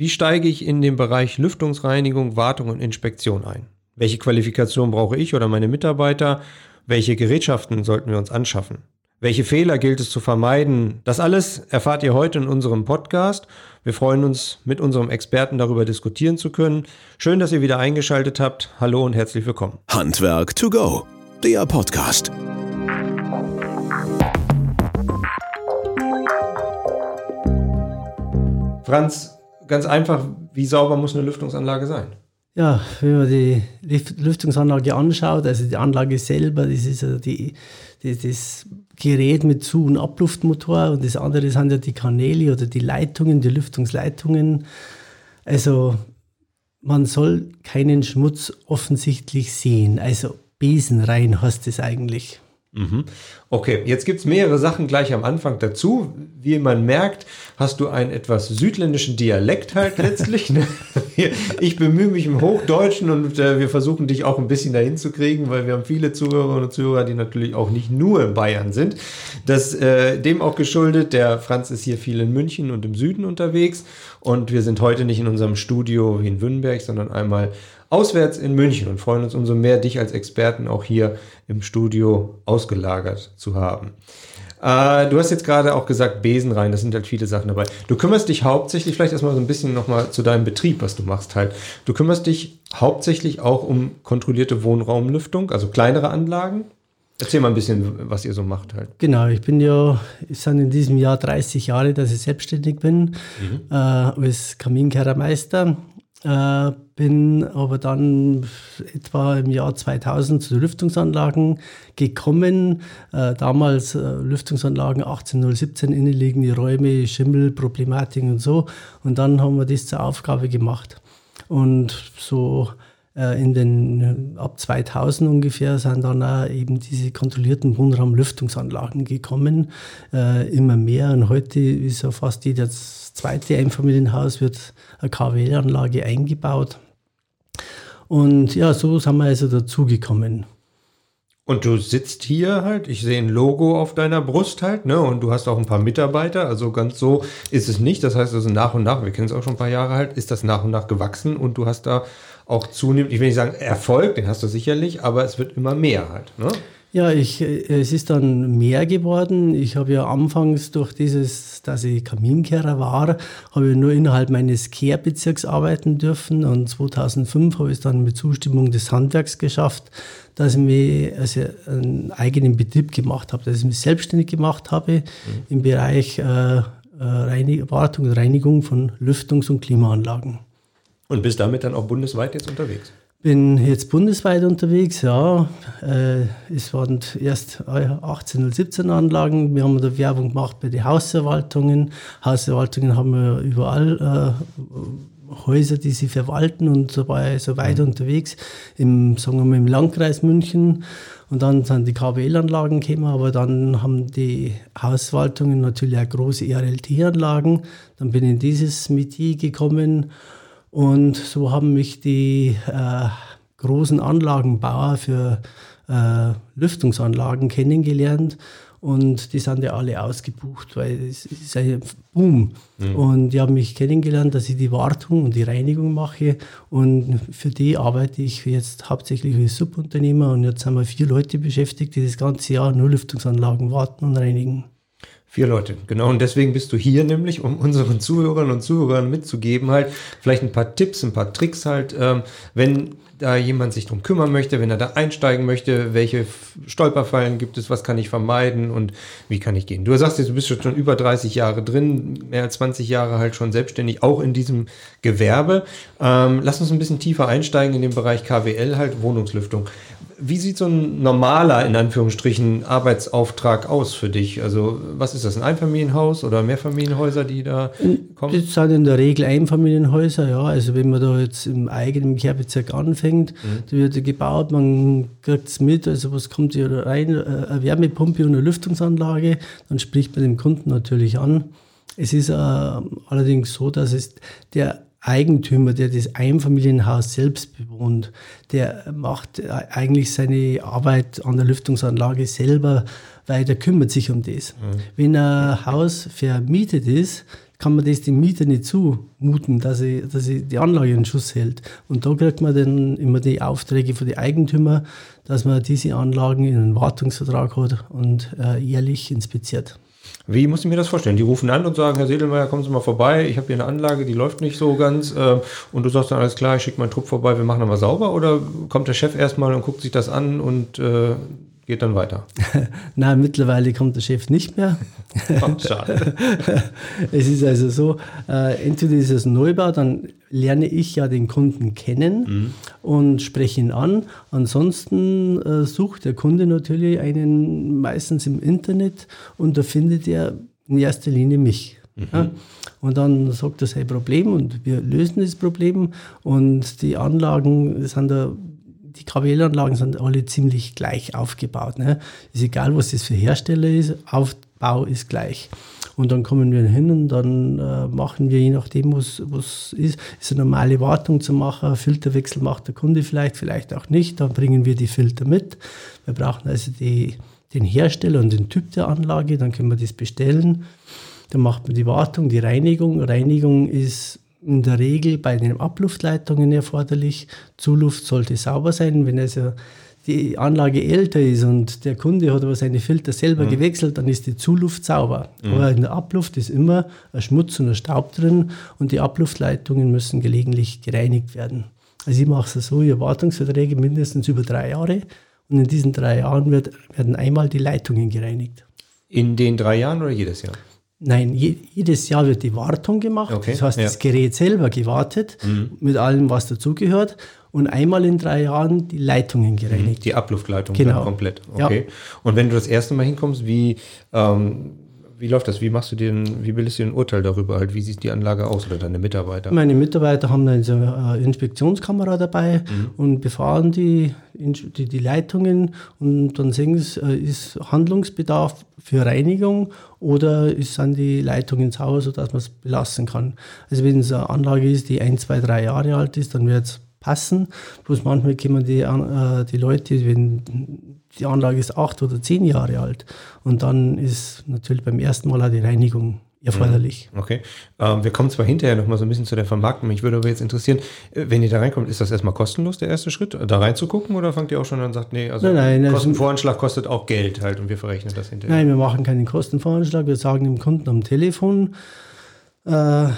Wie steige ich in den Bereich Lüftungsreinigung, Wartung und Inspektion ein? Welche Qualifikation brauche ich oder meine Mitarbeiter? Welche Gerätschaften sollten wir uns anschaffen? Welche Fehler gilt es zu vermeiden? Das alles erfahrt ihr heute in unserem Podcast. Wir freuen uns, mit unserem Experten darüber diskutieren zu können. Schön, dass ihr wieder eingeschaltet habt. Hallo und herzlich willkommen. Handwerk to go, der Podcast. Franz, ganz einfach, wie sauber muss eine Lüftungsanlage sein? Ja, wenn man die Lüftungsanlage anschaut, also die Anlage selber, das ist ja die, die, das Gerät mit Zu- und Abluftmotor und das andere sind ja die Kanäle oder die Leitungen, die Lüftungsleitungen. Also man soll keinen Schmutz offensichtlich sehen. Also Besen rein heißt es eigentlich. Mhm. Okay, jetzt gibt es mehrere Sachen gleich am Anfang dazu. Wie man merkt, hast du einen etwas südländischen Dialekt halt letztlich. Ne? Ich bemühe mich im Hochdeutschen und äh, wir versuchen dich auch ein bisschen dahin zu kriegen, weil wir haben viele Zuhörerinnen und Zuhörer, die natürlich auch nicht nur in Bayern sind. Das äh, dem auch geschuldet. Der Franz ist hier viel in München und im Süden unterwegs und wir sind heute nicht in unserem Studio wie in Wünnberg, sondern einmal auswärts in München und freuen uns umso mehr, dich als Experten auch hier im Studio ausgelagert zu haben. Äh, du hast jetzt gerade auch gesagt, Besen rein, das sind halt viele Sachen dabei. Du kümmerst dich hauptsächlich, vielleicht erstmal so ein bisschen nochmal zu deinem Betrieb, was du machst halt. Du kümmerst dich hauptsächlich auch um kontrollierte Wohnraumlüftung, also kleinere Anlagen. Erzähl mal ein bisschen, was ihr so macht halt. Genau, ich bin ja, es sind in diesem Jahr 30 Jahre, dass ich selbstständig bin, mhm. äh, als Kaminkehrermeister. Äh, bin aber dann etwa im Jahr 2000 zu Lüftungsanlagen gekommen. Äh, damals äh, Lüftungsanlagen 18017, innenliegende Räume, Schimmelproblematiken und so. Und dann haben wir das zur Aufgabe gemacht. Und so äh, in den ab 2000 ungefähr sind dann auch eben diese kontrollierten Wohnraumlüftungsanlagen gekommen, äh, immer mehr. Und heute ist ja fast jedes zweite Einfamilienhaus wird eine KWL-Anlage eingebaut. Und ja, so sind wir also dazugekommen. Und du sitzt hier halt, ich sehe ein Logo auf deiner Brust halt, ne? Und du hast auch ein paar Mitarbeiter, also ganz so ist es nicht. Das heißt also nach und nach, wir kennen es auch schon ein paar Jahre halt, ist das nach und nach gewachsen und du hast da auch zunehmend, ich will nicht sagen Erfolg, den hast du sicherlich, aber es wird immer mehr halt, ne? Ja, ich, es ist dann mehr geworden. Ich habe ja anfangs durch dieses, dass ich Kaminkehrer war, habe ich nur innerhalb meines Kehrbezirks arbeiten dürfen. Und 2005 habe ich es dann mit Zustimmung des Handwerks geschafft, dass ich mir also einen eigenen Betrieb gemacht habe, dass ich mich selbstständig gemacht habe mhm. im Bereich äh, äh Reinig Wartung und Reinigung von Lüftungs- und Klimaanlagen. Und bist damit dann auch bundesweit jetzt unterwegs? Bin jetzt bundesweit unterwegs, ja. Äh, es waren erst 18 oder 17 Anlagen. Wir haben da Werbung gemacht bei den Hausverwaltungen. Hausverwaltungen haben wir überall äh, Häuser, die sie verwalten und so, bei, so weiter mhm. unterwegs. Im, sagen wir mal, im Landkreis München. Und dann sind die KWL-Anlagen gekommen, aber dann haben die Hausverwaltungen natürlich auch große RLT-Anlagen. Dann bin ich in dieses Metier gekommen und so haben mich die äh, großen Anlagenbauer für äh, Lüftungsanlagen kennengelernt. Und die sind ja alle ausgebucht, weil es ist ein Boom. Mhm. Und die haben mich kennengelernt, dass ich die Wartung und die Reinigung mache. Und für die arbeite ich jetzt hauptsächlich als Subunternehmer. Und jetzt haben wir vier Leute beschäftigt, die das ganze Jahr nur Lüftungsanlagen warten und reinigen. Vier Leute, genau. Und deswegen bist du hier nämlich, um unseren Zuhörern und Zuhörern mitzugeben, halt vielleicht ein paar Tipps, ein paar Tricks halt, ähm, wenn da jemand sich drum kümmern möchte, wenn er da einsteigen möchte, welche Stolperfallen gibt es, was kann ich vermeiden und wie kann ich gehen. Du sagst jetzt, du bist schon über 30 Jahre drin, mehr als 20 Jahre halt schon selbstständig, auch in diesem Gewerbe. Ähm, lass uns ein bisschen tiefer einsteigen in den Bereich KWL, halt Wohnungslüftung. Wie sieht so ein normaler, in Anführungsstrichen, Arbeitsauftrag aus für dich? Also, was ist das, ein Einfamilienhaus oder Mehrfamilienhäuser, die da kommen? Das sind in der Regel Einfamilienhäuser, ja. Also, wenn man da jetzt im eigenen Kehrbezirk anfängt, mhm. da wird gebaut, man kriegt es mit, also, was kommt hier rein? Äh, eine Wärmepumpe und eine Lüftungsanlage, dann spricht man den Kunden natürlich an. Es ist äh, allerdings so, dass es der Eigentümer, der das Einfamilienhaus selbst bewohnt, der macht eigentlich seine Arbeit an der Lüftungsanlage selber, weil der kümmert sich um das. Mhm. Wenn ein Haus vermietet ist, kann man das dem Mieter nicht zumuten, dass er, dass er die Anlage in Schuss hält. Und da kriegt man dann immer die Aufträge von den Eigentümern, dass man diese Anlagen in einen Wartungsvertrag hat und äh, jährlich inspiziert. Wie muss ich mir das vorstellen? Die rufen an und sagen, Herr Sedelmeier, kommen Sie mal vorbei, ich habe hier eine Anlage, die läuft nicht so ganz. Äh, und du sagst dann, alles klar, ich schicke meinen Trupp vorbei, wir machen dann mal sauber. Oder kommt der Chef erstmal und guckt sich das an und äh, geht dann weiter? Nein, mittlerweile kommt der Chef nicht mehr. Oh, schade. es ist also so, äh, entweder ist es Neubau, dann lerne ich ja den Kunden kennen mhm. und spreche ihn an. Ansonsten äh, sucht der Kunde natürlich einen meistens im Internet und da findet er in erster Linie mich. Mhm. Ja? Und dann sagt er sein Problem und wir lösen das Problem und die Anlagen sind da die KWL-Anlagen sind alle ziemlich gleich aufgebaut. Ne? Ist egal, was das für Hersteller ist, Aufbau ist gleich. Und dann kommen wir hin und dann äh, machen wir, je nachdem, was, was ist, ist eine normale Wartung zu machen. Filterwechsel macht der Kunde vielleicht, vielleicht auch nicht. Dann bringen wir die Filter mit. Wir brauchen also die, den Hersteller und den Typ der Anlage, dann können wir das bestellen. Dann macht man die Wartung, die Reinigung. Reinigung ist in der Regel bei den Abluftleitungen erforderlich. Zuluft sollte sauber sein. Wenn also die Anlage älter ist und der Kunde hat aber seine Filter selber mhm. gewechselt, dann ist die Zuluft sauber. Mhm. Aber in der Abluft ist immer ein Schmutz und ein Staub drin und die Abluftleitungen müssen gelegentlich gereinigt werden. Also ich mache es so, ich habe Wartungsverträge mindestens über drei Jahre und in diesen drei Jahren wird, werden einmal die Leitungen gereinigt. In den drei Jahren oder jedes Jahr? Nein, je, jedes Jahr wird die Wartung gemacht. Okay, das heißt, ja. das Gerät selber gewartet, mhm. mit allem, was dazugehört. Und einmal in drei Jahren die Leitungen gereinigt. Die Abluftleitung genau. komplett. Okay. Ja. Und wenn du das erste Mal hinkommst, wie, ähm, wie läuft das? Wie machst du dir ein, wie bildest du ein Urteil darüber? Halt, wie sieht die Anlage aus oder deine Mitarbeiter? Meine Mitarbeiter haben eine äh, Inspektionskamera dabei mhm. und befahren die, die, die, Leitungen und dann sehen sie, äh, ist Handlungsbedarf für Reinigung oder ist, sind die Leitungen sauber, sodass man es belassen kann. Also wenn es eine Anlage ist, die ein, zwei, drei Jahre alt ist, dann wird es passen. Bloß manchmal kommen die, äh, die Leute, wenn die Anlage ist acht oder zehn Jahre alt. Und dann ist natürlich beim ersten Mal auch die Reinigung erforderlich. Okay. Ähm, wir kommen zwar hinterher noch mal so ein bisschen zu der Vermarktung. Mich würde aber jetzt interessieren, äh, wenn ihr da reinkommt, ist das erstmal kostenlos, der erste Schritt, da reinzugucken oder fangt ihr auch schon an und sagt, nee, also nein, nein, Kostenvoranschlag kostet auch Geld halt und wir verrechnen das hinterher? Nein, wir machen keinen Kostenvoranschlag. Wir sagen dem Kunden am Telefon, äh,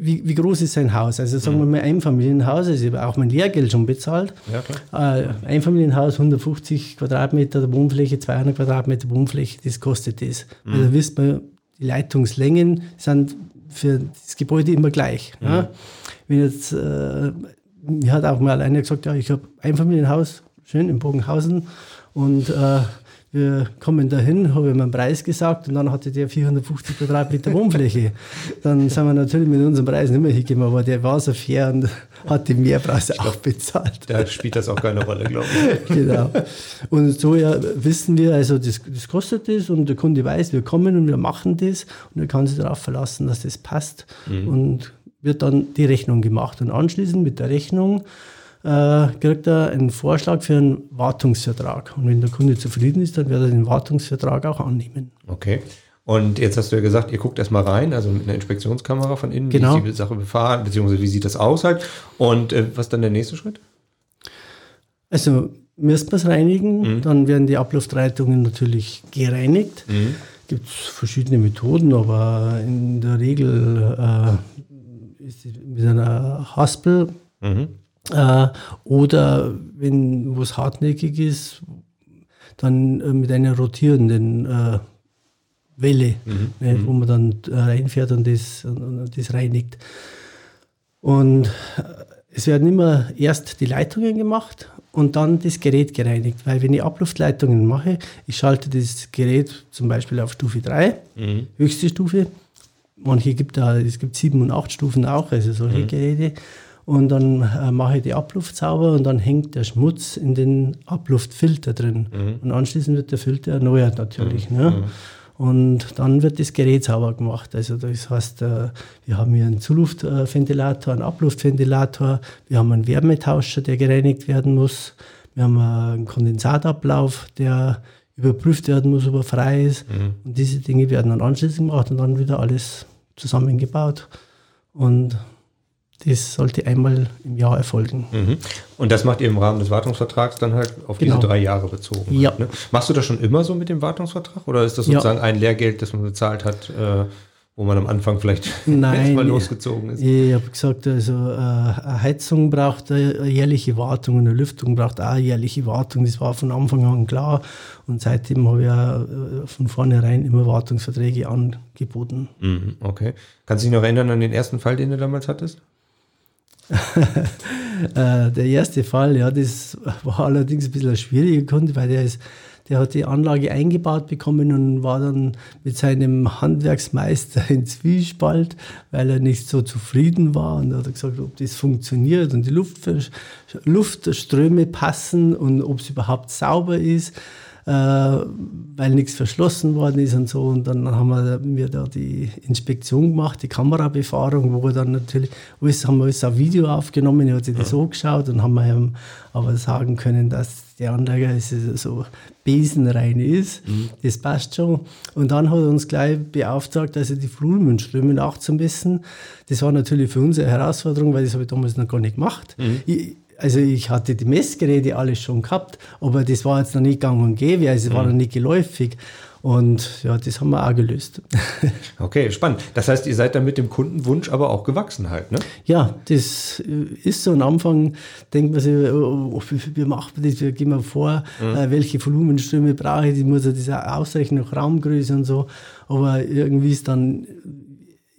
wie, wie, groß ist sein Haus? Also sagen wir mhm. mal Einfamilienhaus, also ich habe auch mein Lehrgeld schon bezahlt. Ja. Äh, Einfamilienhaus, 150 Quadratmeter Wohnfläche, 200 Quadratmeter Wohnfläche, das kostet das. Mhm. Also da wisst man, die Leitungslängen sind für das Gebäude immer gleich. Mhm. Ja? Wenn jetzt, äh, mir hat auch mal einer gesagt, ja, ich habe Einfamilienhaus, schön in Bogenhausen und äh, wir kommen dahin, habe ich mir einen Preis gesagt und dann hatte der 450 Quadratmeter Wohnfläche. Dann sind wir natürlich mit unserem Preis nicht mehr hingekommen, aber der war so fair und hat die Mehrpreise auch bezahlt. Da spielt das auch keine Rolle, glaube ich. genau. Und so ja, wissen wir, also das, das kostet das und der Kunde weiß, wir kommen und wir machen das und er kann sich darauf verlassen, dass das passt mhm. und wird dann die Rechnung gemacht. Und anschließend mit der Rechnung äh, kriegt er einen Vorschlag für einen Wartungsvertrag. Und wenn der Kunde zufrieden ist, dann wird er den Wartungsvertrag auch annehmen. Okay. Und jetzt hast du ja gesagt, ihr guckt erstmal rein, also mit einer Inspektionskamera von innen, genau. wie ist die Sache befahren, beziehungsweise wie sieht das aus halt. Und äh, was ist dann der nächste Schritt? Also müssten wir es reinigen, mhm. dann werden die Abluftleitungen natürlich gereinigt. Mhm. Gibt es verschiedene Methoden, aber in der Regel äh, ist mit einer Haspel mhm. Äh, oder wenn was hartnäckig ist, dann äh, mit einer rotierenden äh, Welle, mhm. ne, mhm. wo man dann äh, reinfährt und das, und das reinigt. Und es werden immer erst die Leitungen gemacht und dann das Gerät gereinigt. Weil wenn ich Abluftleitungen mache, ich schalte das Gerät zum Beispiel auf Stufe 3, mhm. höchste Stufe. Manche gibt da, es gibt sieben und acht Stufen auch, also solche mhm. Geräte und dann äh, mache ich die Abluft sauber und dann hängt der Schmutz in den Abluftfilter drin. Mhm. Und anschließend wird der Filter erneuert natürlich. Mhm. Ne? Mhm. Und dann wird das Gerät sauber gemacht. Also das heißt, äh, wir haben hier einen Zuluftventilator, einen Abluftventilator, wir haben einen Wärmetauscher, der gereinigt werden muss, wir haben einen Kondensatablauf, der überprüft werden muss, ob er frei ist. Mhm. Und diese Dinge werden dann anschließend gemacht und dann wieder alles zusammengebaut. Und das sollte einmal im Jahr erfolgen. Mhm. Und das macht ihr im Rahmen des Wartungsvertrags dann halt auf Genau. diese drei Jahre bezogen. Ja. Halt, ne? Machst du das schon immer so mit dem Wartungsvertrag oder ist das Ja. sozusagen ein Lehrgeld, das man bezahlt hat, äh, wo man am Anfang vielleicht Nein. erstmal losgezogen ist? Ich habe gesagt, also äh, eine Heizung braucht eine jährliche Wartung und eine Lüftung braucht auch eine jährliche Wartung. Das war von Anfang an klar. Und seitdem habe ich auch äh, von vornherein immer Wartungsverträge angeboten. Mhm, okay. Kannst du dich noch erinnern an den ersten Fall, den du damals hattest? Äh, der erste Fall, ja, das war allerdings ein bisschen ein schwieriger Kunde, weil der ist, der hat die Anlage eingebaut bekommen und war dann mit seinem Handwerksmeister in Zwiespalt, weil er nicht so zufrieden war. Und hat gesagt, ob das funktioniert und die Luftver- Luftströme passen und ob es überhaupt sauber ist, weil nichts verschlossen worden ist und so. Und dann haben wir, mir da die Inspektion gemacht, die Kamerabefahrung, wo wir dann natürlich, alles, haben wir alles auf Video aufgenommen, er hat sich das angeschaut und haben wir ihm aber sagen können, dass die Anlage ist so besenrein ist. Das passt schon. Und dann hat er uns gleich beauftragt, er die Flumenströme nachzumessen. Das war natürlich für uns eine Herausforderung, weil das habe ich damals noch gar nicht gemacht. Ich, also ich hatte die Messgeräte alles schon gehabt, aber das war jetzt noch nicht gang und gäbe, also es war noch nicht geläufig. Und ja, das haben wir auch gelöst. Okay, spannend. Das heißt, ihr seid dann mit dem Kundenwunsch aber auch gewachsen halt, ne? ja, das äh, ist so. Am Anfang denkt man sich, oh, oh, wie, macht man das, wie gehen wir vor, äh, welche Volumenströme brauche ich, ich muss ja das ausrechnen nach Raumgröße und so. Aber irgendwie ist dann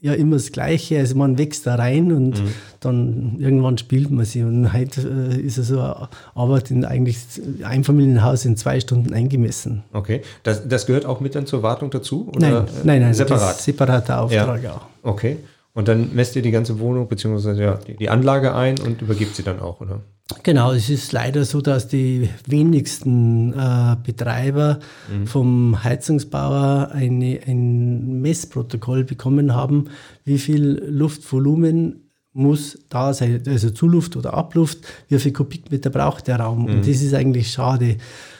ja immer das Gleiche. Also man wächst da rein und dann irgendwann spielt man sie. Und heute äh, ist es so eine Arbeit in eigentlich Einfamilienhaus in zwei Stunden eingemessen. Okay. Das, das gehört auch mit dann zur Wartung dazu? Oder Nein, nein, nein, Separat. Separater Auftrag Ja. auch. Okay. Und dann messt ihr die ganze Wohnung beziehungsweise ja, die, Anlage ein und übergibt sie dann auch, oder? Genau, es ist leider so, dass die wenigsten äh, Betreiber vom Heizungsbauer eine, ein Messprotokoll bekommen haben, wie viel Luftvolumen muss da sein, also Zuluft oder Abluft, wie viel Kubikmeter braucht der Raum. Und das ist eigentlich schade.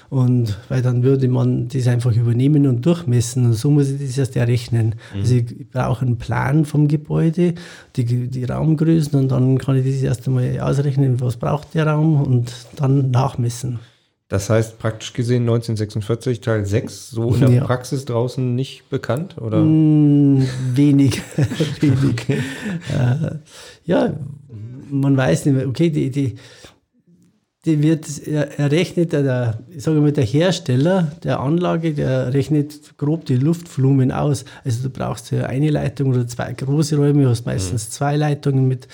Und weil dann würde man das einfach übernehmen und durchmessen. Und so muss ich das erst errechnen. Also ich brauche einen Plan vom Gebäude, die, die Raumgrößen und dann kann ich das erst einmal ausrechnen, was braucht der Raum und dann nachmessen. Das heißt praktisch gesehen 1946 Teil 6, so in der Ja. Praxis draußen nicht bekannt, oder? Mm, wenig, wenig. Äh, ja, man weiß nicht mehr, okay, die, die, die wird er- errechnet, der, ich sage mal, der Hersteller der Anlage, der rechnet grob die Luftvolumen aus. Also du brauchst ja eine Leitung oder zwei große Räume, du hast meistens zwei Leitungen mit,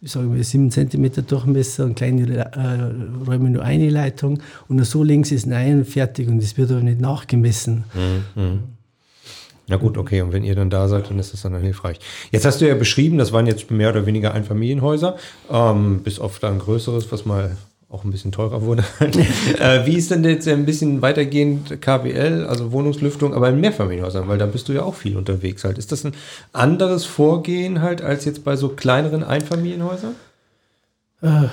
ich sage mal, sieben Zentimeter Durchmesser und kleine äh, Räume nur eine Leitung. Und nur so es rein und fertig und das wird aber nicht nachgemessen. Na gut, okay. Und wenn ihr dann da seid, dann ist das dann hilfreich. Jetzt hast du ja beschrieben, das waren jetzt mehr oder weniger Einfamilienhäuser, ähm, bis auf da ein größeres, was mal auch ein bisschen teurer wurde. äh, wie ist denn jetzt ein bisschen weitergehend KWL, also Wohnungslüftung, aber in Mehrfamilienhäusern, weil da bist du ja auch viel unterwegs halt. Ist das ein anderes Vorgehen halt als jetzt bei so kleineren Einfamilienhäusern? Äh,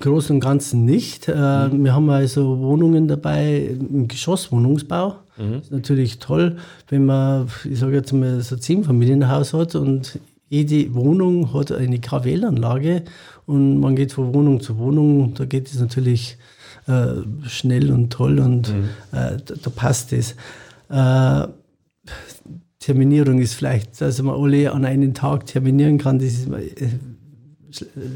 Großen und Ganzen nicht. Äh, Wir haben also Wohnungen dabei im Geschosswohnungsbau. Das ist natürlich toll, wenn man, ich sage jetzt mal, so ein Zehnfamilienhaus hat und jede Wohnung hat eine KWL-Anlage und man geht von Wohnung zu Wohnung. Da geht es natürlich äh, schnell und toll und äh, da, da passt es. Äh, Terminierung ist vielleicht, dass man alle an einem Tag terminieren kann, das ist äh,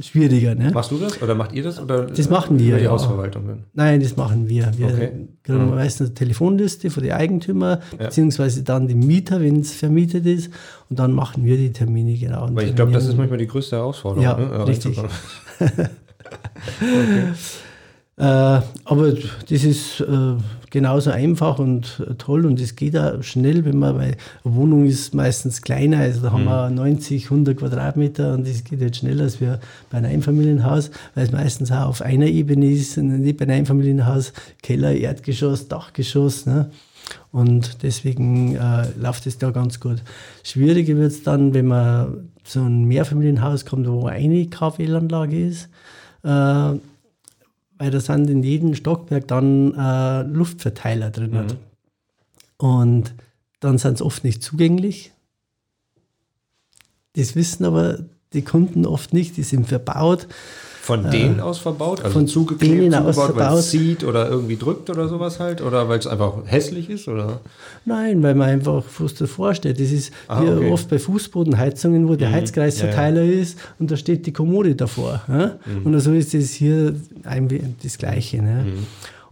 schwieriger. Ne? Machst du das oder macht ihr das? Oder Das machen wir, über die ja. Hausverwaltung dann? Nein, das machen wir. Wir Okay. kriegen meistens eine Telefonliste von den Eigentümer, beziehungsweise dann die Mieter, wenn es vermietet ist. Und dann machen wir die Termine genau. Weil ich glaube, das ist manchmal die größte Herausforderung. Ja, ne, richtig. reinzukommen. Äh, aber das ist äh, genauso einfach und toll und es geht auch schnell, wenn man, weil eine Wohnung ist meistens kleiner, also da haben Mhm. wir 90, 100 Quadratmeter und das geht jetzt schneller als wir bei einem Einfamilienhaus, weil es meistens auch auf einer Ebene ist, nicht bei einem Einfamilienhaus, Keller, Erdgeschoss, Dachgeschoss. Ne? Und deswegen äh, läuft es da ganz gut. Schwieriger wird es dann, wenn man zu einem Mehrfamilienhaus kommt, wo eine KWL-Anlage ist. Äh, weil da sind in jedem Stockwerk dann äh, Luftverteiler drin. Und dann sind sie oft nicht zugänglich. das wissen aber die Kunden oft nicht, die sind verbaut. Von denen aus verbaut? Also von zugeklebt, zugebaut, weil verbaut. es zieht oder irgendwie drückt oder sowas halt? Oder weil es einfach hässlich ist? Oder? Nein, weil man einfach was davor steht. Das ist Ah, hier okay. Mhm. oft bei Fußbodenheizungen, wo der Heizkreisverteiler ist und da steht die Kommode davor. Ja? Mhm. Und so ist es hier ein, das Gleiche. Ne? Mhm.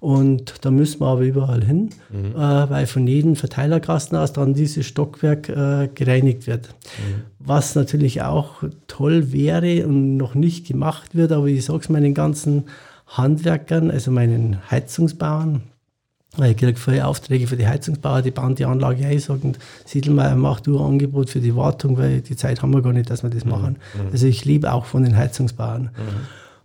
Und da müssen wir aber überall hin, äh, weil von jedem Verteilerkasten aus dann dieses Stockwerk äh, gereinigt wird. Mhm. Was natürlich auch toll wäre und noch nicht gemacht wird, aber ich sage es meinen ganzen Handwerkern, also meinen Heizungsbauern, weil ich kriege viele Aufträge für die Heizungsbauer, die bauen die Anlage ein, sagen, Siedelmeier, mach du ein Angebot für die Wartung, weil die Zeit haben wir gar nicht, dass wir das machen. Also ich liebe auch von den Heizungsbauern.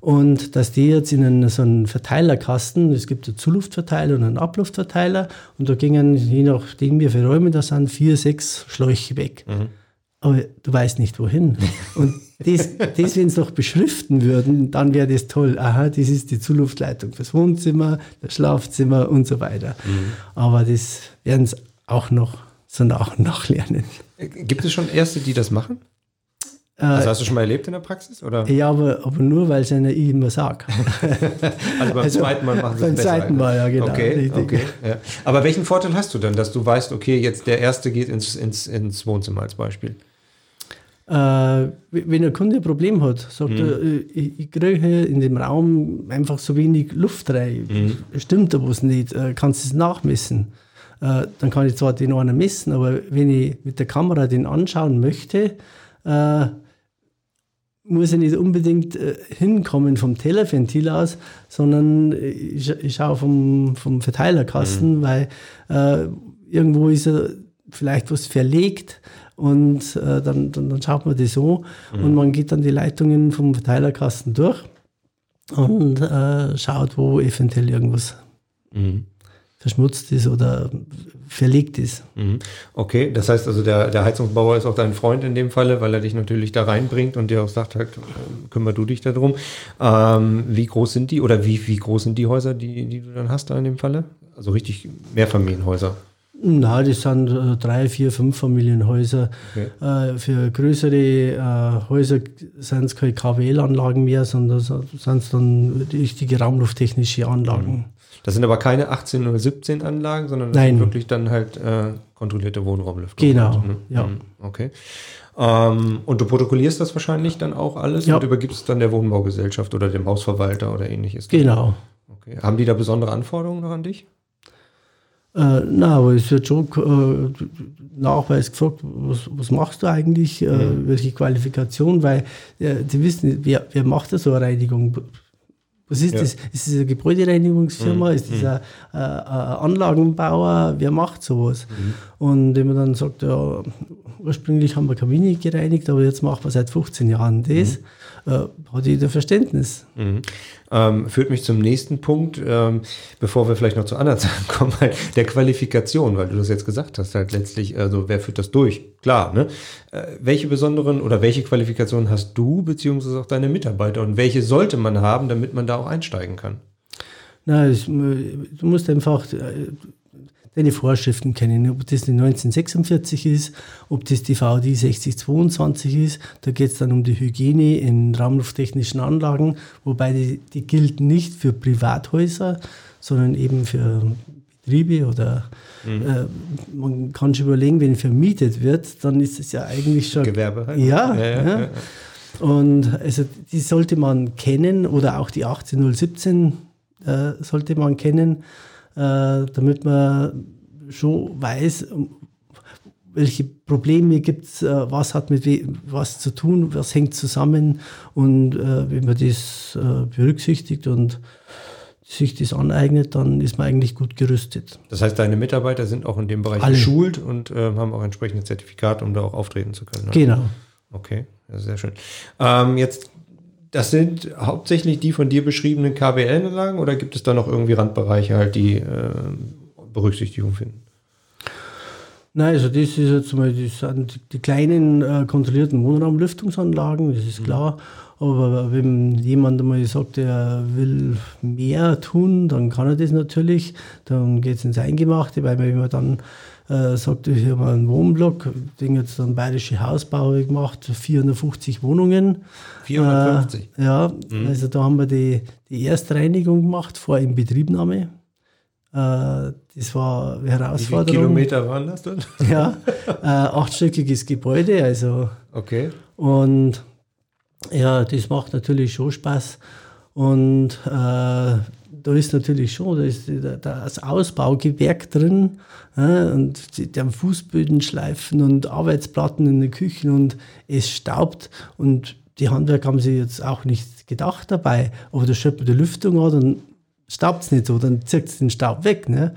Und dass die jetzt in einen, so einen Verteilerkasten, es gibt einen Zuluftverteiler und einen Abluftverteiler, und da gingen, je nachdem wie viele Räume da sind, vier, sechs Schläuche weg. Aber du weißt nicht wohin. Und das, das wenn sie noch beschriften würden, dann wäre das toll. Aha, das ist die Zuluftleitung fürs Wohnzimmer, das Schlafzimmer und so weiter. Aber das werden sie auch noch so nach und nach lernen. Gibt es schon Erste, die das machen? Also hast du schon mal erlebt in der Praxis? Oder? Ja, aber, aber nur, weil es einer ich immer sage. Also beim Also zweiten Mal machen sie beim es besser. zweiten Mal, ja, genau, Okay, okay. Ja. Aber welchen Vorteil hast du dann, dass du weißt, okay, jetzt der Erste geht ins, ins, ins Wohnzimmer als Beispiel? Äh, wenn ein Kunde ein Problem hat, sagt er, äh, ich, ich kriege in dem Raum einfach so wenig Luft rein. Stimmt da was nicht? Äh, kannst du es nachmessen? Äh, dann kann ich zwar den einen messen, aber wenn ich mit der Kamera den anschauen möchte, äh, muss ich nicht unbedingt äh, hinkommen vom Tellerventil aus, sondern ich, scha- ich schaue vom, vom Verteilerkasten, weil äh, irgendwo ist er vielleicht was verlegt und äh, dann, dann, dann schaut man das so und man geht dann die Leitungen vom Verteilerkasten durch und äh, schaut, wo eventuell irgendwas verschmutzt ist oder verlegt ist. Mhm. Okay, das heißt also, der, der Heizungsbauer ist auch dein Freund in dem Falle, weil er dich natürlich da reinbringt und dir auch sagt, halt, äh, kümmer du dich darum. Ähm, wie groß sind die oder wie, wie groß sind die Häuser, die, die du dann hast da in dem Falle? Also richtig Mehrfamilienhäuser. Na, das sind äh, drei, vier, fünf Familienhäuser. Äh, für größere äh, Häuser sind es keine KWL-Anlagen mehr, sondern sind es dann richtige raumlufttechnische Anlagen. Das sind aber keine 18 oder 17 Anlagen, sondern das Nein. sind wirklich dann halt äh, kontrollierte Wohnraumlüftung. Genau, Halt, ne? ja. Mhm, Okay. Ähm, und du protokollierst das wahrscheinlich dann auch alles Ja. und übergibst es dann der Wohnbaugesellschaft oder dem Hausverwalter oder ähnliches. Genau. Okay. Haben die da besondere Anforderungen noch an dich? Äh, na, aber es wird schon äh, Nachweis gefragt, was, was machst du eigentlich, äh, welche Qualifikation, weil äh, die wissen, wer, wer macht da so eine Reinigung? Was ist Ja. das? Ist das eine Gebäudereinigungsfirma? Ist das ein, äh, ein Anlagenbauer? Wer macht sowas? Und wenn man dann sagt, ja, ursprünglich haben wir Kabine gereinigt, aber jetzt machen wir seit 15 Jahren das, äh, hat jeder Verständnis. Mhm. Ähm, führt mich zum nächsten Punkt, ähm, bevor wir vielleicht noch zu anderen Sachen kommen, halt der Qualifikation, weil du das jetzt gesagt hast, halt letztlich, also wer führt das durch? Klar, ne? Äh, welche besonderen oder welche Qualifikationen hast du, beziehungsweise auch deine Mitarbeiter und welche sollte man haben, damit man da auch einsteigen kann? Na, es, du musst einfach deine Vorschriften kennen, ob das die 1946 ist, ob das die VD 6022 ist. Da geht es dann um die Hygiene in raumlufttechnischen Anlagen, wobei die, die gilt nicht für Privathäuser, sondern eben für Betriebe oder äh, man kann sich überlegen, wenn vermietet wird, dann ist es ja eigentlich schon Gewerbe halt? Ja, Ja, ja, ja. Und also die sollte man kennen oder auch die 18017 äh, sollte man kennen, damit man schon weiß, welche Probleme gibt es, äh, was hat mit was zu tun, was hängt zusammen und äh, wenn man das äh, berücksichtigt und sich das aneignet, dann ist man eigentlich gut gerüstet. Das heißt, deine Mitarbeiter sind auch in dem Bereich Alle. geschult und äh, haben auch entsprechende Zertifikate, um da auch auftreten zu können. ne? Genau. Okay, sehr schön. Ähm, jetzt, das sind hauptsächlich die von dir beschriebenen KBL-Anlagen oder gibt es da noch irgendwie Randbereiche halt, die äh, Berücksichtigung finden? Nein, also das ist jetzt mal die, die kleinen äh, kontrollierten Wohnraumlüftungsanlagen, das ist klar. Aber wenn jemand einmal sagt, er will mehr tun, dann kann er das natürlich. Dann geht es ins Eingemachte, weil wenn man dann äh, sagte, hier mal einen Wohnblock, den jetzt dann Bayerische Hausbauer gemacht, 450 Wohnungen. 450? Äh, ja, mhm. also da haben wir die, die Erstreinigung gemacht vor Inbetriebnahme. Äh, das war eine Herausforderung. Wie viele Kilometer waren das dann? Ja, äh, achtstöckiges Gebäude, also. Okay. Und ja, das macht natürlich schon Spaß. Und äh, da ist natürlich schon, da ist das Ausbaugewerk drin ja, und die, die haben Fußböden schleifen und Arbeitsplatten in den Küchen und es staubt und die Handwerker haben sich jetzt auch nicht gedacht dabei, aber da man die Lüftung an, dann staubt es nicht so, dann zieht es den Staub weg. Ne?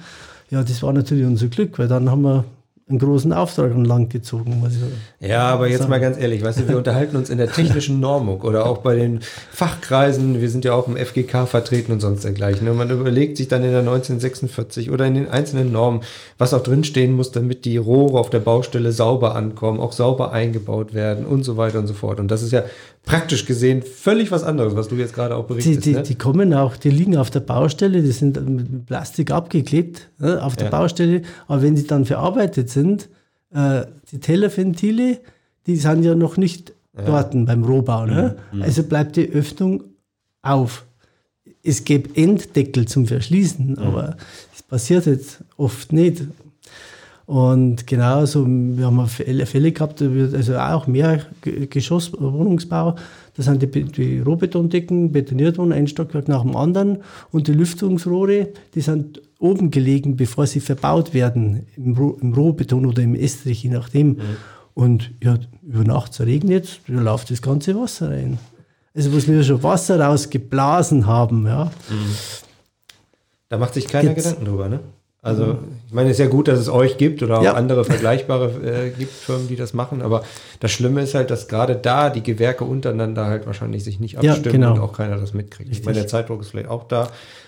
Ja, das war natürlich unser Glück, weil dann haben wir einen großen Auftrag an gezogen. Muss ich ja, aber jetzt sagen. mal ganz ehrlich, weißt du, wir unterhalten uns in der technischen Normung oder auch bei den Fachkreisen, wir sind ja auch im FGK vertreten und sonst dergleichen. Und man überlegt sich dann in der 1946 oder in den einzelnen Normen, was auch drinstehen muss, damit die Rohre auf der Baustelle sauber ankommen, auch sauber eingebaut werden und so weiter und so fort. Und das ist ja praktisch gesehen völlig was anderes, was du jetzt gerade auch berichtest. Die, die, ne? die, kommen auch, die liegen auf der Baustelle, die sind mit Plastik abgeklebt ne, auf der ja. Baustelle, aber wenn sie dann verarbeitet sind, äh, die Tellerventile, die sind ja noch nicht ja. dort beim Rohbau. Ne? Mhm. Also bleibt die Öffnung auf. Es gibt Enddeckel zum Verschließen, mhm. aber das passiert jetzt oft nicht. Und genauso, wir haben Fälle gehabt, also auch mehr Geschosswohnungsbau. Da sind die, die Rohbetondecken betoniert worden, ein Stockwerk nach dem anderen. Und die Lüftungsrohre, die sind oben gelegen, bevor sie verbaut werden, im, Roh, im Rohbeton oder im Estrich, je nachdem. Mhm. Und ja, über Nacht regnet da läuft das ganze Wasser rein. Also, wo wir schon Wasser rausgeblasen haben, ja. Mhm. Da macht sich keiner Jetzt, Gedanken drüber, ne? Also ich meine, es ist ja gut, dass es euch gibt oder auch ja. andere vergleichbare äh, gibt, Firmen, die das machen. Aber das Schlimme ist halt, dass gerade da die Gewerke untereinander halt wahrscheinlich sich nicht abstimmen ja, genau. und auch keiner das mitkriegt. Richtig. Ich meine, der Zeitdruck ist vielleicht auch da.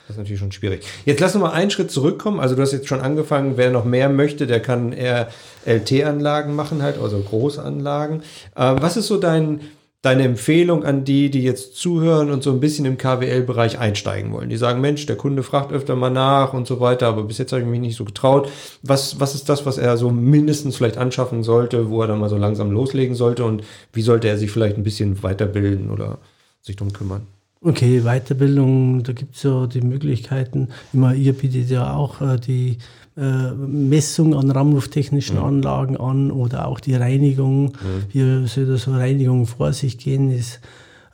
Das ist natürlich schon schwierig. Jetzt lass uns mal einen Schritt zurückkommen. Also du hast jetzt schon angefangen, wer noch mehr möchte, der kann eher LT-Anlagen machen halt, also Großanlagen. Äh, was ist so dein deine Empfehlung an die, die jetzt zuhören und so ein bisschen im KWL-Bereich einsteigen wollen? Die sagen, Mensch, der Kunde fragt öfter mal nach und so weiter, aber bis jetzt habe ich mich nicht so getraut. Was, was ist das, was er so mindestens vielleicht anschaffen sollte, wo er dann mal so langsam loslegen sollte und wie sollte er sich vielleicht ein bisschen weiterbilden oder sich darum kümmern? Okay, Weiterbildung, da gibt es ja die Möglichkeiten. Immer, ihr bietet ja auch äh, die äh, Messung an raumlufttechnischen mhm. Anlagen an oder auch die Reinigung. Mhm. Hier sollte so Reinigung vor sich gehen, ist,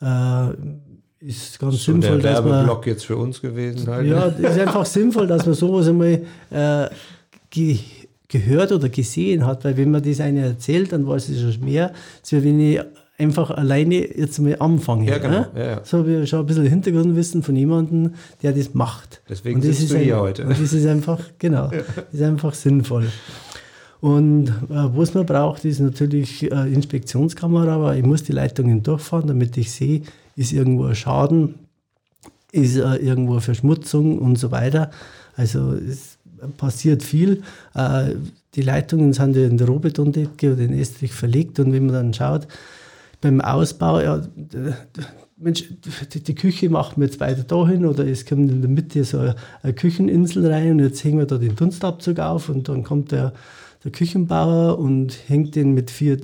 äh, ist ganz so sinnvoll. Der Werbeblock jetzt für uns gewesen halt. Ja, ist einfach sinnvoll, dass man sowas einmal äh, ge gehört oder gesehen hat, weil wenn man das eine erzählt, dann weiß es schon mehr, als wenn ich einfach alleine jetzt mal anfangen. Ja, genau. Ja, ja. So habe ich schon ein bisschen Hintergrundwissen von jemandem, der das macht. Deswegen und das sitzt du hier ein, heute. Und das ist einfach, genau, ja. ist einfach sinnvoll. Und äh, was man braucht, ist natürlich äh, Inspektionskamera, aber ich muss die Leitungen durchfahren, damit ich sehe, ist irgendwo ein Schaden, ist äh, irgendwo eine Verschmutzung und so weiter. Also es passiert viel. Äh, die Leitungen sind in der Rohbetondecke oder in Estrich verlegt und wenn man dann schaut, beim Ausbau, ja, Mensch, die, Küche machen wir jetzt weiter dahin oder es kommt in der Mitte so eine, eine Kücheninsel rein und jetzt hängen wir da den Dunstabzug auf und dann kommt der, der Küchenbauer und hängt den mit vier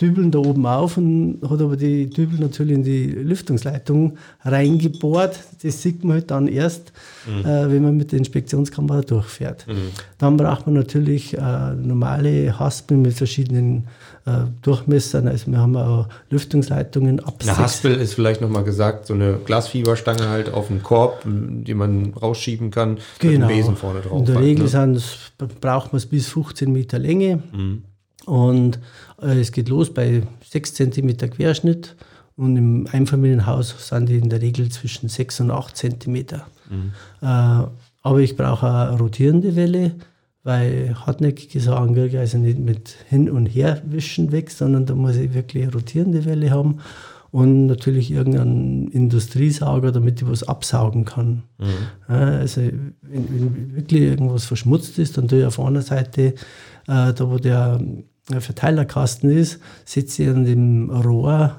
Dübeln da oben auf und hat aber die Dübel natürlich in die Lüftungsleitung reingebohrt. Das sieht man halt dann erst, mhm. äh, wenn man mit der Inspektionskamera durchfährt. Mhm. Dann braucht man natürlich äh, normale Haspeln mit verschiedenen äh, Durchmessern. Also wir haben auch Lüftungsleitungen ab. Eine Haspel ist vielleicht nochmal gesagt, so eine Glasfieberstange halt auf dem Korb, die man rausschieben kann, genau. mit einem Besen vorne drauf. In der Regel ne? braucht man es bis 15 Meter Länge. Mhm. Und äh, es geht los bei 6 cm Querschnitt und im Einfamilienhaus sind die in der Regel zwischen 6 und 8 cm. Mhm. Äh, aber ich brauche eine rotierende Welle, weil hartnäckige Sachen also nicht mit hin und her wischen weg, sondern da muss ich wirklich eine rotierende Welle haben und natürlich irgendeinen Industriesauger, damit ich was absaugen kann. Mhm. Also wenn, wenn, wirklich irgendwas verschmutzt ist, dann tue ich auf einer Seite, äh, da wo der Verteilerkasten ist, setze ich an dem Rohr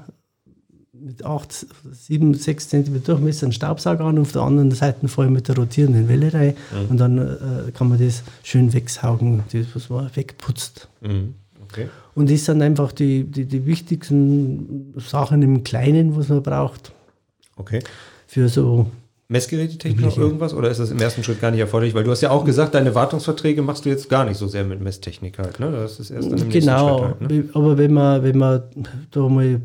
mit 8, 7, 6 cm Durchmesser einen Staubsauger an und auf der anderen Seite vorher mit der rotierenden Welle rein mhm. und dann äh, kann man das schön wegsaugen, das, was man wegputzt. Mhm. Okay. Und das sind einfach die, die, die wichtigsten Sachen im Kleinen, was man braucht. Okay. Für so Messgerätetechnik noch irgendwas oder ist das im ersten Schritt gar nicht erforderlich? Weil du hast ja auch gesagt, deine Wartungsverträge machst du jetzt gar nicht so sehr mit Messtechnik halt. Ne? Das ist erst dann im genau, Schritt halt, ne? aber wenn man, wenn man da mal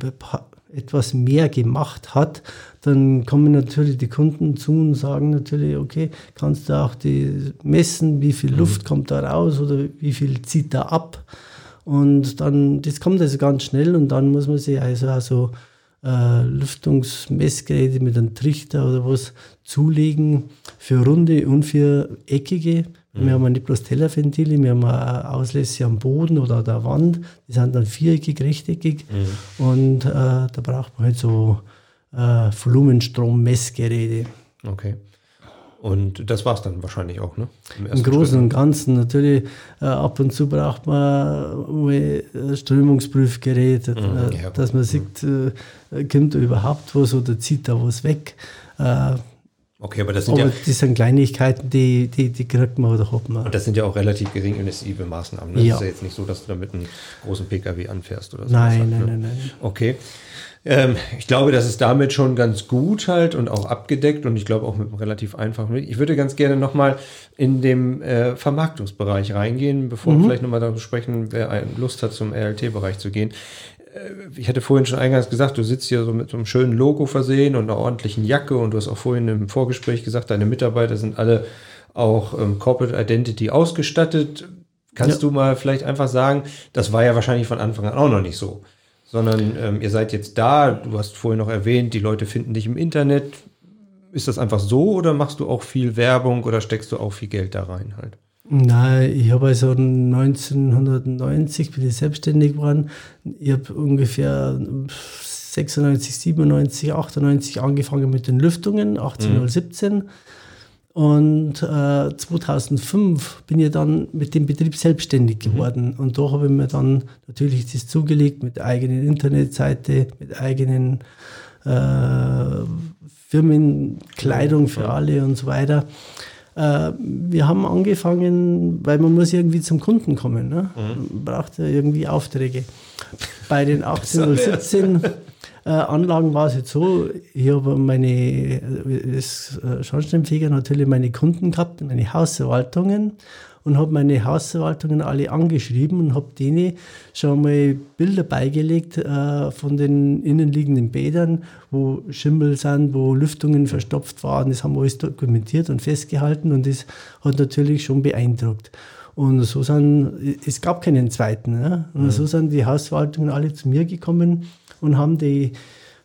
etwas mehr gemacht hat, dann kommen natürlich die Kunden zu und sagen natürlich, okay, kannst du auch die messen, wie viel mhm. Luft kommt da raus oder wie viel zieht da ab. Und dann, das kommt also ganz schnell und dann muss man sich also auch äh, Lüftungsmessgeräte mit einem Trichter oder was zulegen für runde und für eckige. Mhm. Wir haben nicht bloß Tellerventile, wir haben Auslässe am Boden oder an der Wand. Die sind dann viereckig, rechteckig. Mhm. Und äh, da braucht man halt so äh, Volumenstrommessgeräte. Okay. Und das war es dann wahrscheinlich auch, ne? Im, Im Großen und Ganzen. Natürlich, äh, ab und zu braucht man mal Strömungsprüfgerät, mhm, äh, ja, dass man sieht, äh, kommt da überhaupt was oder zieht da was weg. Äh, okay, aber das sind aber ja. Das sind Kleinigkeiten, die, die, die kriegt man oder hat man. Und das sind ja auch relativ gering investive Maßnahmen. Ne? Das ja. ist ja jetzt nicht so, dass du damit einen großen Pkw anfährst oder so. Nein, halt, nein, ne? nein, nein. Okay. Ähm, ich glaube, das ist damit schon ganz gut halt und auch abgedeckt und ich glaube auch mit einem relativ einfachen Weg. Ich würde ganz gerne nochmal in dem äh, Vermarktungsbereich reingehen, bevor mhm. wir vielleicht nochmal darüber sprechen, wer Lust hat, zum RLT-Bereich zu gehen. Äh, ich hatte vorhin schon eingangs gesagt, du sitzt hier so mit so einem schönen Logo versehen und einer ordentlichen Jacke und du hast auch vorhin im Vorgespräch gesagt, deine Mitarbeiter sind alle auch ähm, Corporate Identity ausgestattet. Kannst ja. du mal vielleicht einfach sagen, das war ja wahrscheinlich von Anfang an auch noch nicht so sondern ähm, ihr seid jetzt da. Du hast vorhin noch erwähnt, die Leute finden dich im Internet. Ist das einfach so oder machst du auch viel Werbung oder steckst du auch viel Geld da rein halt? Nein, ich habe also 1990 bin ich selbstständig geworden. Ich habe ungefähr 96, 97, 98 angefangen mit den Lüftungen, 1817. Mhm. Und äh, 2005 bin ich dann mit dem Betrieb selbstständig mhm. geworden. Mhm. Und da habe ich mir dann natürlich das zugelegt mit eigenen Internetseite, mit eigenen äh, Firmenkleidung für alle und so weiter. Äh, wir haben angefangen, weil man muss irgendwie zum Kunden kommen. Ne? Mhm. Man braucht ja irgendwie Aufträge. Bei den 1817 äh, Anlagen war es jetzt so, ich habe meine, als äh, Schornsteinfeger natürlich meine Kunden gehabt, meine Hausverwaltungen und habe meine Hausverwaltungen alle angeschrieben und habe denen schon mal Bilder beigelegt äh, von den innenliegenden Bädern, wo Schimmel sind, wo Lüftungen verstopft waren. Das haben wir alles dokumentiert und festgehalten und das hat natürlich schon beeindruckt. Und so sind, es gab keinen zweiten. Ne? Und mhm. so sind die Hausverwaltungen alle zu mir gekommen und haben die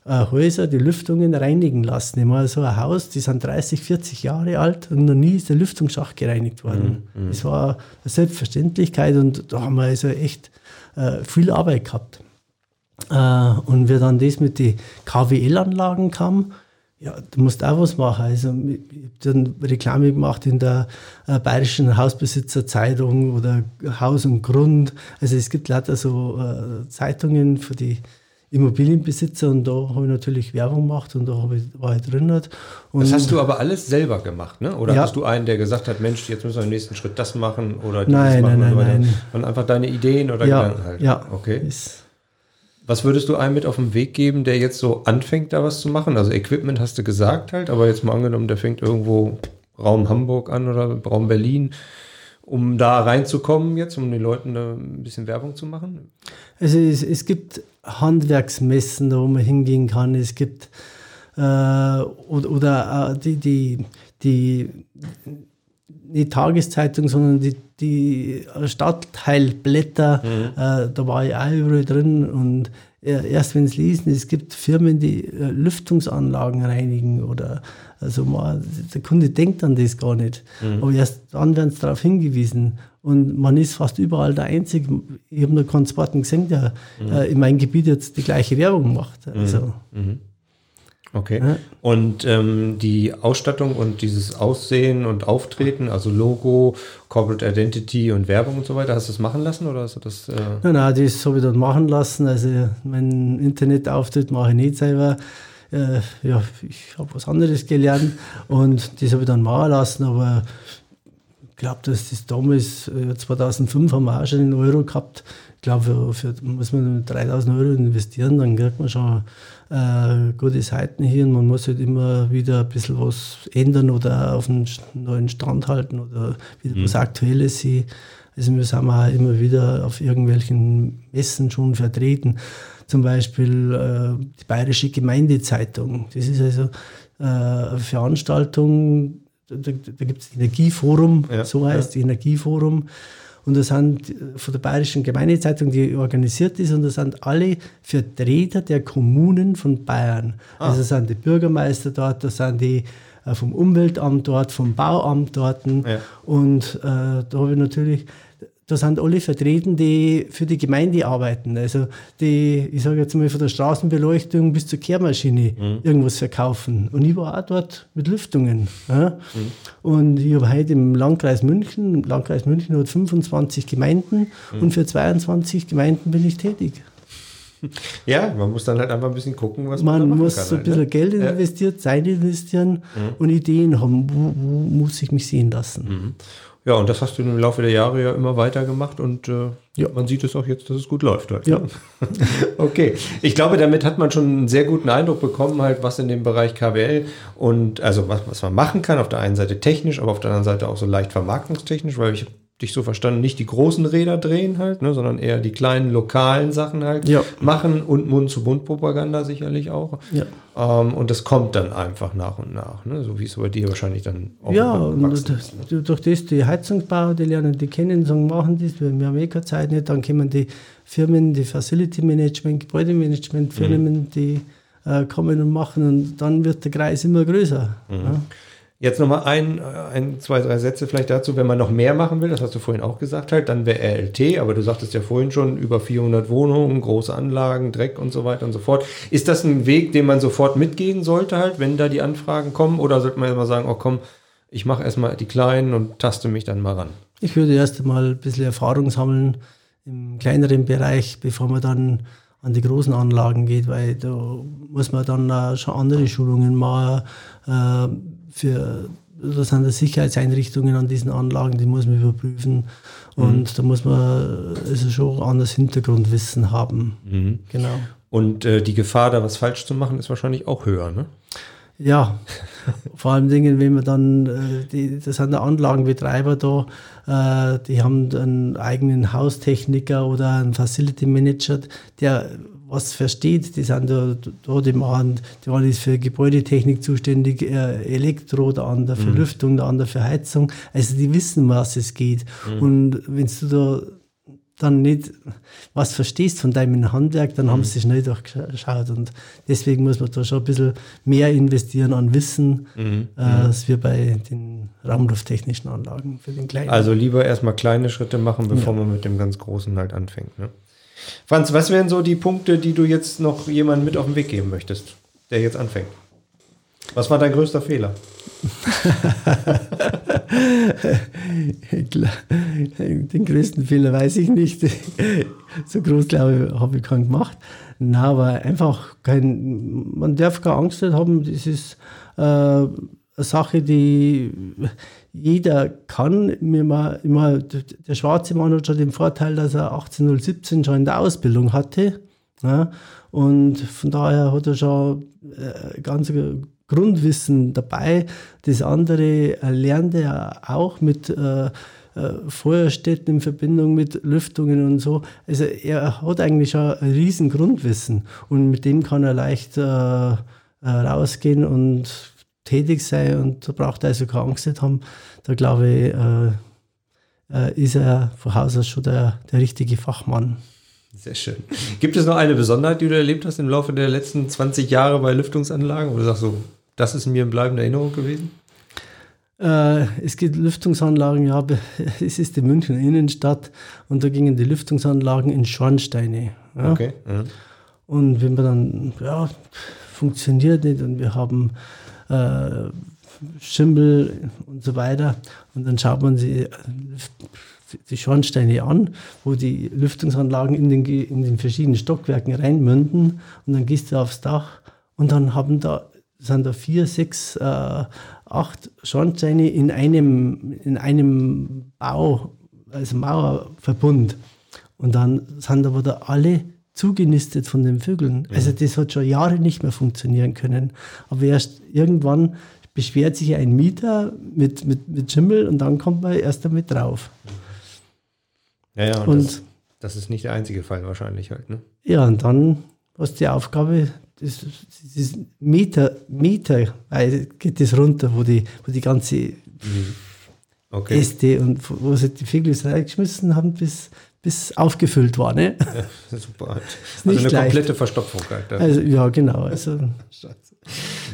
Häuser, die Lüftungen reinigen lassen. Ich meine, so ein Haus, die sind 30, 40 Jahre alt und noch nie ist der Lüftungsschacht gereinigt worden. Mhm. Das war eine Selbstverständlichkeit und da haben wir also echt äh, viel Arbeit gehabt. Äh, und wie dann das mit den KWL-Anlagen kam, ja, du musst auch was machen. Also, ich habe dann Reklame gemacht in der äh, Bayerischen Hausbesitzerzeitung oder Haus und Grund. Also, es gibt lauter so äh, Zeitungen für die Immobilienbesitzer und da habe ich natürlich Werbung gemacht und da ich, war ich drin. Und das hast du aber alles selber gemacht, ne? Oder ja. hast du einen, der gesagt hat, Mensch, jetzt müssen wir im nächsten Schritt das machen oder nein, machen? Nein, nein, nein. Und einfach deine Ideen oder ja, Gedanken halt. Ja, okay. Was würdest du einem mit auf den Weg geben, der jetzt so anfängt, da was zu machen? Also Equipment hast du gesagt halt, aber jetzt mal angenommen, der fängt irgendwo Raum Hamburg an oder Raum Berlin um da reinzukommen jetzt, um den Leuten ein bisschen Werbung zu machen? Also es, es gibt Handwerksmessen, wo man hingehen kann. Es gibt äh, oder, oder äh, die, die, die nicht Tageszeitung, sondern die, die Stadtteilblätter, mhm. äh, da war ich auch überall drin und erst wenn es lesen, es gibt Firmen, die äh, Lüftungsanlagen reinigen oder also man, der Kunde denkt an das gar nicht. Mhm. Aber erst dann werden sie darauf hingewiesen. Und man ist fast überall der Einzige. Ich habe noch keinen zweiten gesehen, der mhm. äh, in meinem Gebiet jetzt die gleiche Werbung macht. Also. Mhm. Okay. Ja. Und ähm, die Ausstattung und dieses Aussehen und Auftreten, also Logo, Corporate Identity und Werbung und so weiter, hast du das machen lassen oder hast du das? Äh Nein, nein, das habe ich dann machen lassen. Also mein Internetauftritt mache ich nicht selber. Äh, ja, ich habe was anderes gelernt und das habe ich dann machen lassen, aber glaube, dass das damals, äh, 2005 haben wir auch schon einen Euro gehabt. Ich glaube, für, für, muss man 3000 Euro investieren, dann kriegt man schon äh, gute Seiten hier und man muss halt immer wieder ein bisschen was ändern oder auf einen neuen Stand halten oder wieder was Aktuelles sehen. Also wir sind auch immer wieder auf irgendwelchen Messen schon vertreten. Zum Beispiel äh, die Bayerische Gemeindezeitung. Das ist also äh, eine Veranstaltung, da, da, gibt es Energieforum, Ja, so heißt Energieforum. Und da sind von der Bayerischen Gemeindezeitung, die organisiert ist, und da sind alle Vertreter der Kommunen von Bayern. Also da sind die Bürgermeister dort, da sind die äh, vom Umweltamt dort, vom Bauamt dort. Ja. Und äh, da habe ich natürlich, da sind alle vertreten, die für die Gemeinde arbeiten. Also die, ich sage jetzt mal von der Straßenbeleuchtung bis zur Kehrmaschine irgendwas verkaufen. Und ich war auch dort mit Lüftungen. Ja? Und ich habe heute im Landkreis München, im Landkreis München hat 25 Gemeinden und für 22 Gemeinden bin ich tätig. ja, man muss dann halt einfach ein bisschen gucken, was man, Man machen muss kann. so ein halt, bisschen ne? Geld Ja. investiert, Zeit investieren und Ideen haben. Wo, wo muss ich mich sehen lassen? Ja, und das hast du im Laufe der Jahre ja immer weiter gemacht und äh, Ja. man sieht es auch jetzt, dass es gut läuft. Halt. Ja. okay, ich glaube, damit hat man schon einen sehr guten Eindruck bekommen, halt, was in dem Bereich KWL und also was, was man machen kann. Auf der einen Seite technisch, aber auf der anderen Seite auch so leicht vermarktungstechnisch, weil ich dich so verstanden, nicht die großen Räder drehen halt, ne, sondern eher die kleinen lokalen Sachen halt Ja. machen und Mund-zu-Mund-Propaganda sicherlich auch. Ja. Ähm, und das kommt dann einfach nach und nach, ne? so wie es bei dir wahrscheinlich dann auch Ja, und ist, ne? durch das die Heizungsbauer, die lernen, die kennen, sagen, machen das, wir haben eh keine Zeit nicht. Dann kommen die Firmen, die Facility Management, Gebäudemanagement Firmen, die äh, kommen und machen und dann wird der Kreis immer größer. Ja. Jetzt nochmal ein, ein, zwei, drei Sätze vielleicht dazu, wenn man noch mehr machen will, das hast du vorhin auch gesagt halt, dann wäre RLT, aber du sagtest ja vorhin schon, über 400 Wohnungen, große Anlagen, Dreck und so weiter und so fort. Ist das ein Weg, den man sofort mitgehen sollte halt, wenn da die Anfragen kommen oder sollte man immer sagen, oh komm, ich mache erstmal die Kleinen und taste mich dann mal ran? Ich würde erst einmal ein bisschen Erfahrung sammeln im kleineren Bereich, bevor man dann an die großen Anlagen geht, weil da muss man dann schon andere Schulungen machen. Äh, für, da sind die Sicherheitseinrichtungen an diesen Anlagen, die muss man überprüfen. Und da muss man also schon anderes Hintergrundwissen haben. Genau. Und äh, die Gefahr, da was falsch zu machen, ist wahrscheinlich auch höher, ne? Ja, vor allem Dingen, wenn man dann, äh, die, das sind Anlagenbetreiber da, äh, die haben einen eigenen Haustechniker oder einen Facility Manager, der was versteht, die sind da, da die machen, der eine ist für Gebäudetechnik zuständig, äh, Elektro, der andere für Lüftung, der andere für Heizung. Also die wissen, was es geht. Und wenn du da dann nicht was verstehst von deinem Handwerk, dann haben sie schnell durchgeschaut. Und deswegen muss man da schon ein bisschen mehr investieren an Wissen, äh, als wir bei den raumlufttechnischen Anlagen für den kleinen. Also lieber erstmal kleine Schritte machen, bevor man mit dem ganz Großen halt anfängt. Ne? Franz, was wären so die Punkte, die du jetzt noch jemandem mit auf den Weg geben möchtest, der jetzt anfängt? Was war dein größter Fehler? Den größten Fehler weiß ich nicht. So groß, glaube ich, habe ich keinen gemacht. Na, aber einfach kein, man darf keine Angst haben. Das ist äh, eine Sache, die jeder kann. Mir immer, der schwarze Mann hat schon den Vorteil, dass er 1817 schon in der Ausbildung hatte. Ja, und von daher hat er schon äh, ganz Grundwissen dabei. Das andere äh, lernt er auch mit äh, äh, Feuerstätten in Verbindung mit Lüftungen und so. Also er hat eigentlich schon ein riesen Grundwissen und mit dem kann er leicht äh, äh, rausgehen und tätig sein und da braucht er also keine Angst nicht haben. Da glaube ich, äh, äh, ist er von Haus aus schon der, der richtige Fachmann. Sehr schön. Gibt es noch eine Besonderheit, die du erlebt hast im Laufe der letzten 20 Jahre bei Lüftungsanlagen? Du sagst so, das ist mir in bleibender Erinnerung gewesen? Äh, es gibt Lüftungsanlagen, ja, es ist die Münchner Innenstadt und da gingen die Lüftungsanlagen in Schornsteine. Ja. Okay. Mhm. Und wenn man dann ja, funktioniert nicht und wir haben äh, Schimmel und so weiter. Und dann schaut man sich die Schornsteine an, wo die Lüftungsanlagen in den, in den verschiedenen Stockwerken reinmünden und dann gehst du aufs Dach und dann haben da, sind da vier, sechs, äh, acht Schornsteine in einem, in einem Bau, also Mauerverbund. Und dann sind aber da alle zugenistet von den Vögeln. Also mhm. das hat schon Jahre nicht mehr funktionieren können. Aber erst irgendwann beschwert sich ein Mieter mit, mit, mit Schimmel und dann kommt man erst damit drauf. Ja, ja, und, und das, das, ist nicht der einzige Fall wahrscheinlich halt, ne? Ja, und dann hast du die Aufgabe, das, das Meter, Meter geht das runter, wo die, wo die ganze mhm. okay. Äste und wo sie die Vögel reingeschmissen haben, bis, bis aufgefüllt war. Ne? Ja, super. also eine leicht. komplette Verstopfung. Halt, also, ja, genau. Also,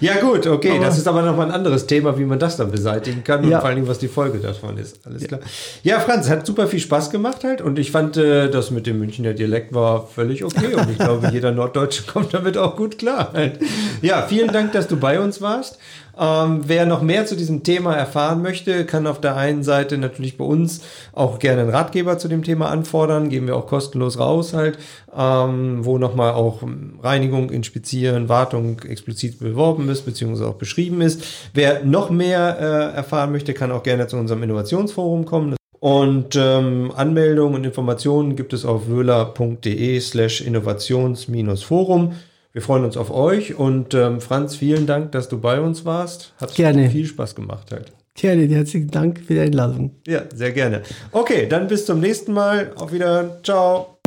ja gut, okay, aber das ist aber nochmal ein anderes Thema, wie man das dann beseitigen kann und vor allen Dingen, was die Folge davon ist. Alles klar. Ja, Franz, hat super viel Spaß gemacht halt und ich fand, äh, das mit dem Münchner Dialekt war völlig okay und ich glaube, jeder Norddeutsche kommt damit auch gut klar. Halt. Ja, vielen Dank, dass du bei uns warst. Ähm, wer noch mehr zu diesem Thema erfahren möchte, kann auf der einen Seite natürlich bei uns auch gerne einen Ratgeber zu dem Thema anfordern. Geben wir auch kostenlos raus halt, ähm, wo nochmal auch Reinigung, Inspizieren, Wartung explizit beworben ist, beziehungsweise auch beschrieben ist. Wer noch mehr äh, erfahren möchte, kann auch gerne zu unserem Innovationsforum kommen. Und ähm, Anmeldungen und Informationen gibt es auf wöhler.de slash innovations-forum. Wir freuen uns auf euch und ähm, Franz, vielen Dank, dass du bei uns warst. Hat gerne. viel Spaß gemacht halt. Gerne, herzlichen Dank für die Einladung. Ja, sehr gerne. Okay, dann bis zum nächsten Mal. Auf Wiedersehen. Ciao.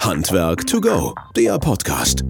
Handwerk to go, der Podcast.